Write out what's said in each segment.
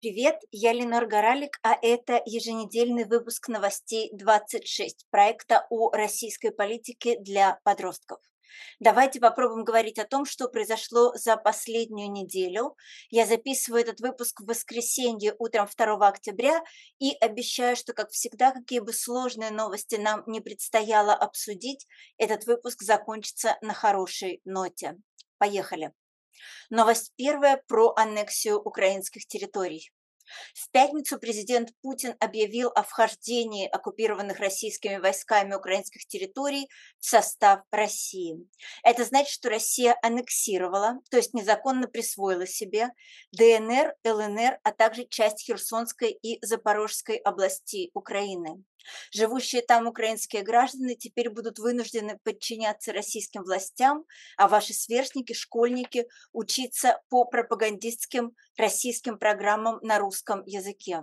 Привет, я Ленор Горалик, а это еженедельный выпуск новостей 26 проекта о российской политике для подростков. Давайте попробуем говорить о том, что произошло за последнюю неделю. Я записываю этот выпуск в воскресенье утром 2 октября и обещаю, что, как всегда, какие бы сложные новости нам не предстояло обсудить, этот выпуск закончится на хорошей ноте. Поехали. Новость первая про аннексию украинских территорий. В пятницу президент Путин объявил о вхождении оккупированных российскими войсками украинских территорий в состав России. Это значит, что Россия аннексировала, то есть незаконно присвоила себе ДНР, ЛНР, а также часть Херсонской и Запорожской областей Украины. Живущие там украинские граждане теперь будут вынуждены подчиняться российским властям, а ваши сверстники, школьники учиться по пропагандистским российским программам на русском языке.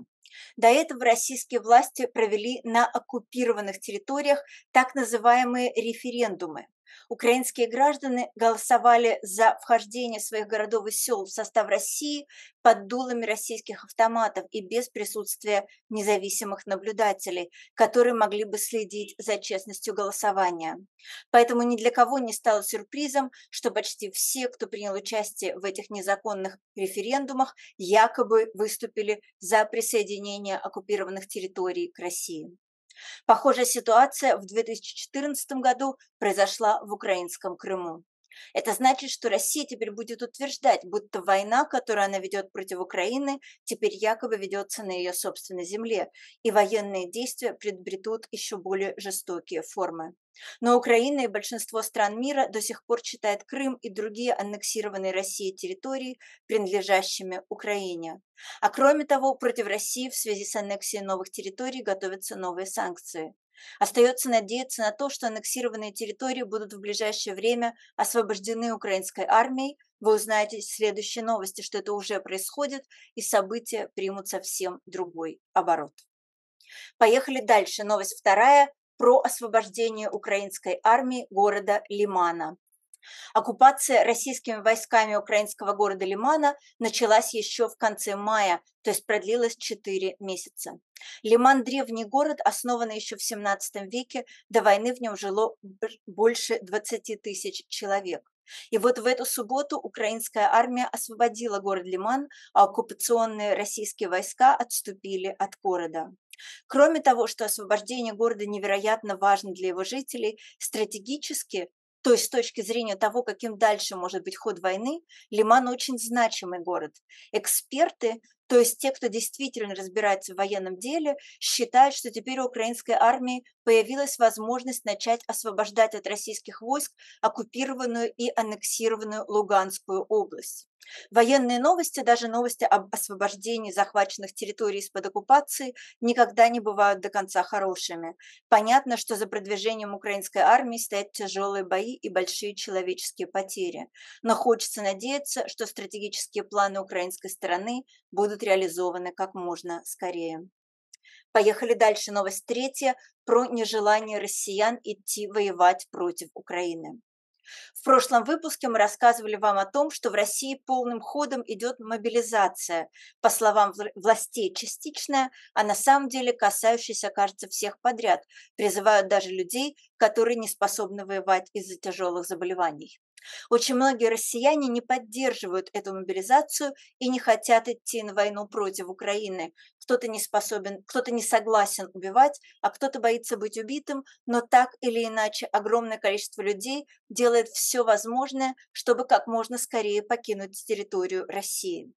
До этого российские власти провели на оккупированных территориях так называемые референдумы. Украинские граждане голосовали за вхождение своих городов и сел в состав России под дулами российских автоматов и без присутствия независимых наблюдателей, которые могли бы следить за честностью голосования. Поэтому ни для кого не стало сюрпризом, что почти все, кто принял участие в этих незаконных референдумах, якобы выступили за присоединение оккупированных территорий к России. Похожая ситуация в 2014 году произошла в украинском Крыму. Это значит, что Россия теперь будет утверждать, будто война, которую она ведет против Украины, теперь якобы ведется на ее собственной земле, и военные действия предбредут еще более жестокие формы. Но Украина и большинство стран мира до сих пор считают Крым и другие аннексированные Россией территории принадлежащими Украине. А кроме того, против России в связи с аннексией новых территорий готовятся новые санкции. Остается надеяться на то, что аннексированные территории будут в ближайшее время освобождены украинской армией. Вы узнаете в следующей новости, что это уже происходит, и события примут совсем другой оборот. Поехали дальше. Новость вторая про освобождение украинской армии города Лимана. Оккупация российскими войсками украинского города Лимана началась еще в конце мая, то есть продлилась 4 месяца. Лиман – древний город, основанный еще в 17 веке, до войны в нем жило больше 20 тысяч человек. И вот в эту субботу украинская армия освободила город Лиман, а оккупационные российские войска отступили от города. Кроме того, что освобождение города невероятно важно для его жителей, стратегически то есть с точки зрения того, каким дальше может быть ход войны, Лиман очень значимый город. Эксперты, то есть те, кто действительно разбирается в военном деле, считают, что теперь у украинской армии появилась возможность начать освобождать от российских войск оккупированную и аннексированную Луганскую область. Военные новости, даже новости об освобождении захваченных территорий из-под оккупации, никогда не бывают до конца хорошими. Понятно, что за продвижением украинской армии стоят тяжелые бои и большие человеческие потери. Но хочется надеяться, что стратегические планы украинской стороны будут реализованы как можно скорее. Поехали дальше. Новость третья про нежелание россиян идти воевать против Украины. В прошлом выпуске мы рассказывали вам о том, что в России полным ходом идет мобилизация, по словам властей частичная, а на самом деле касающаяся, кажется, всех подряд. Призывают даже людей, которые не способны воевать из-за тяжелых заболеваний. Очень многие россияне не поддерживают эту мобилизацию и не хотят идти на войну против Украины. Кто-то не способен, кто-то не согласен убивать, а кто-то боится быть убитым, но так или иначе огромное количество людей делает все возможное, чтобы как можно скорее покинуть территорию России.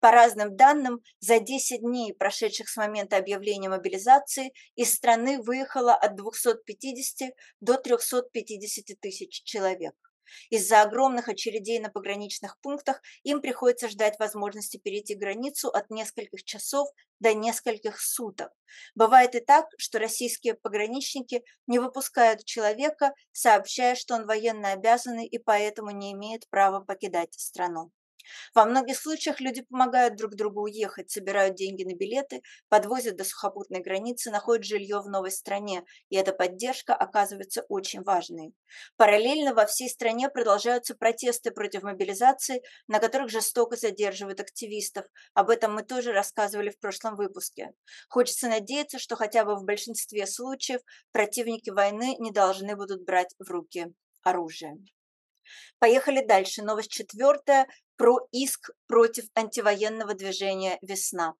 По разным данным, за 10 дней, прошедших с момента объявления мобилизации, из страны выехало от 250 до 350 тысяч человек. Из-за огромных очередей на пограничных пунктах им приходится ждать возможности перейти границу от нескольких часов до нескольких суток. Бывает и так, что российские пограничники не выпускают человека, сообщая, что он военно обязанный и поэтому не имеет права покидать страну. Во многих случаях люди помогают друг другу уехать, собирают деньги на билеты, подвозят до сухопутной границы, находят жилье в новой стране, и эта поддержка оказывается очень важной. Параллельно во всей стране продолжаются протесты против мобилизации, на которых жестоко задерживают активистов. Об этом мы тоже рассказывали в прошлом выпуске. Хочется надеяться, что хотя бы в большинстве случаев противники войны не должны будут брать в руки оружие. Поехали дальше. Новость четвертая про иск против антивоенного движения «Весна».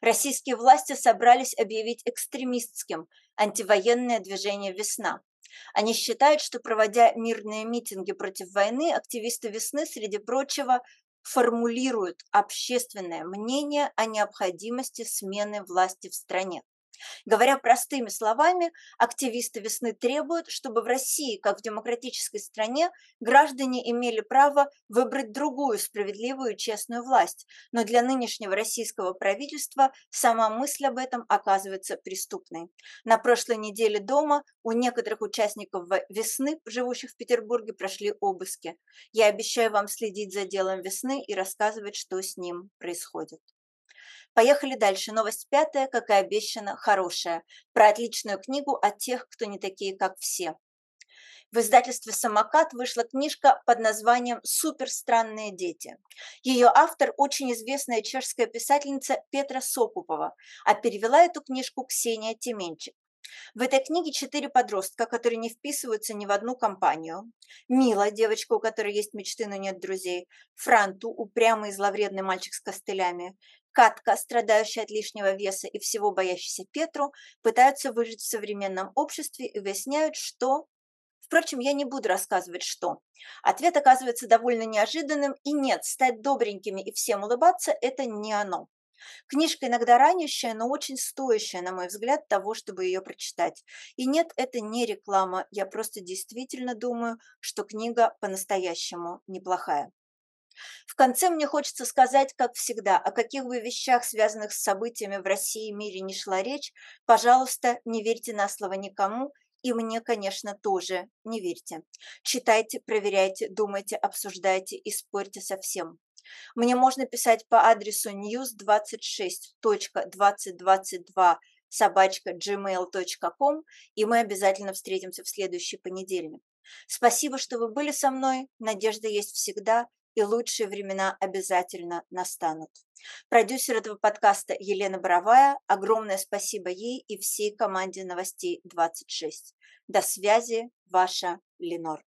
Российские власти собрались объявить экстремистским антивоенное движение «Весна». Они считают, что проводя мирные митинги против войны, активисты «Весны», среди прочего, формулируют общественное мнение о необходимости смены власти в стране. Говоря простыми словами, активисты весны требуют, чтобы в России, как в демократической стране, граждане имели право выбрать другую справедливую и честную власть. Но для нынешнего российского правительства сама мысль об этом оказывается преступной. На прошлой неделе дома у некоторых участников весны, живущих в Петербурге, прошли обыски. Я обещаю вам следить за делом весны и рассказывать, что с ним происходит. Поехали дальше. Новость пятая, как и обещано, хорошая. Про отличную книгу о тех, кто не такие, как все. В издательстве «Самокат» вышла книжка под названием «Суперстранные дети». Ее автор – очень известная чешская писательница Петра Сокупова, а перевела эту книжку Ксения Теменчик. В этой книге четыре подростка, которые не вписываются ни в одну компанию. Мила, девочка, у которой есть мечты, но нет друзей. Франту, упрямый и зловредный мальчик с костылями. Катка, страдающая от лишнего веса и всего боящийся Петру, пытаются выжить в современном обществе и выясняют, что... Впрочем, я не буду рассказывать, что. Ответ оказывается довольно неожиданным, и нет, стать добренькими и всем улыбаться – это не оно. Книжка иногда ранящая, но очень стоящая, на мой взгляд, того, чтобы ее прочитать. И нет, это не реклама, я просто действительно думаю, что книга по-настоящему неплохая. В конце мне хочется сказать, как всегда, о каких бы вещах, связанных с событиями в России и мире не шла речь, пожалуйста, не верьте на слово никому, и мне, конечно, тоже не верьте. Читайте, проверяйте, думайте, обсуждайте и спорьте со всем. Мне можно писать по адресу news26.2022 собачка gmail.com, и мы обязательно встретимся в следующий понедельник. Спасибо, что вы были со мной. Надежда есть всегда и лучшие времена обязательно настанут. Продюсер этого подкаста Елена Боровая. Огромное спасибо ей и всей команде новостей 26. До связи, ваша Ленор.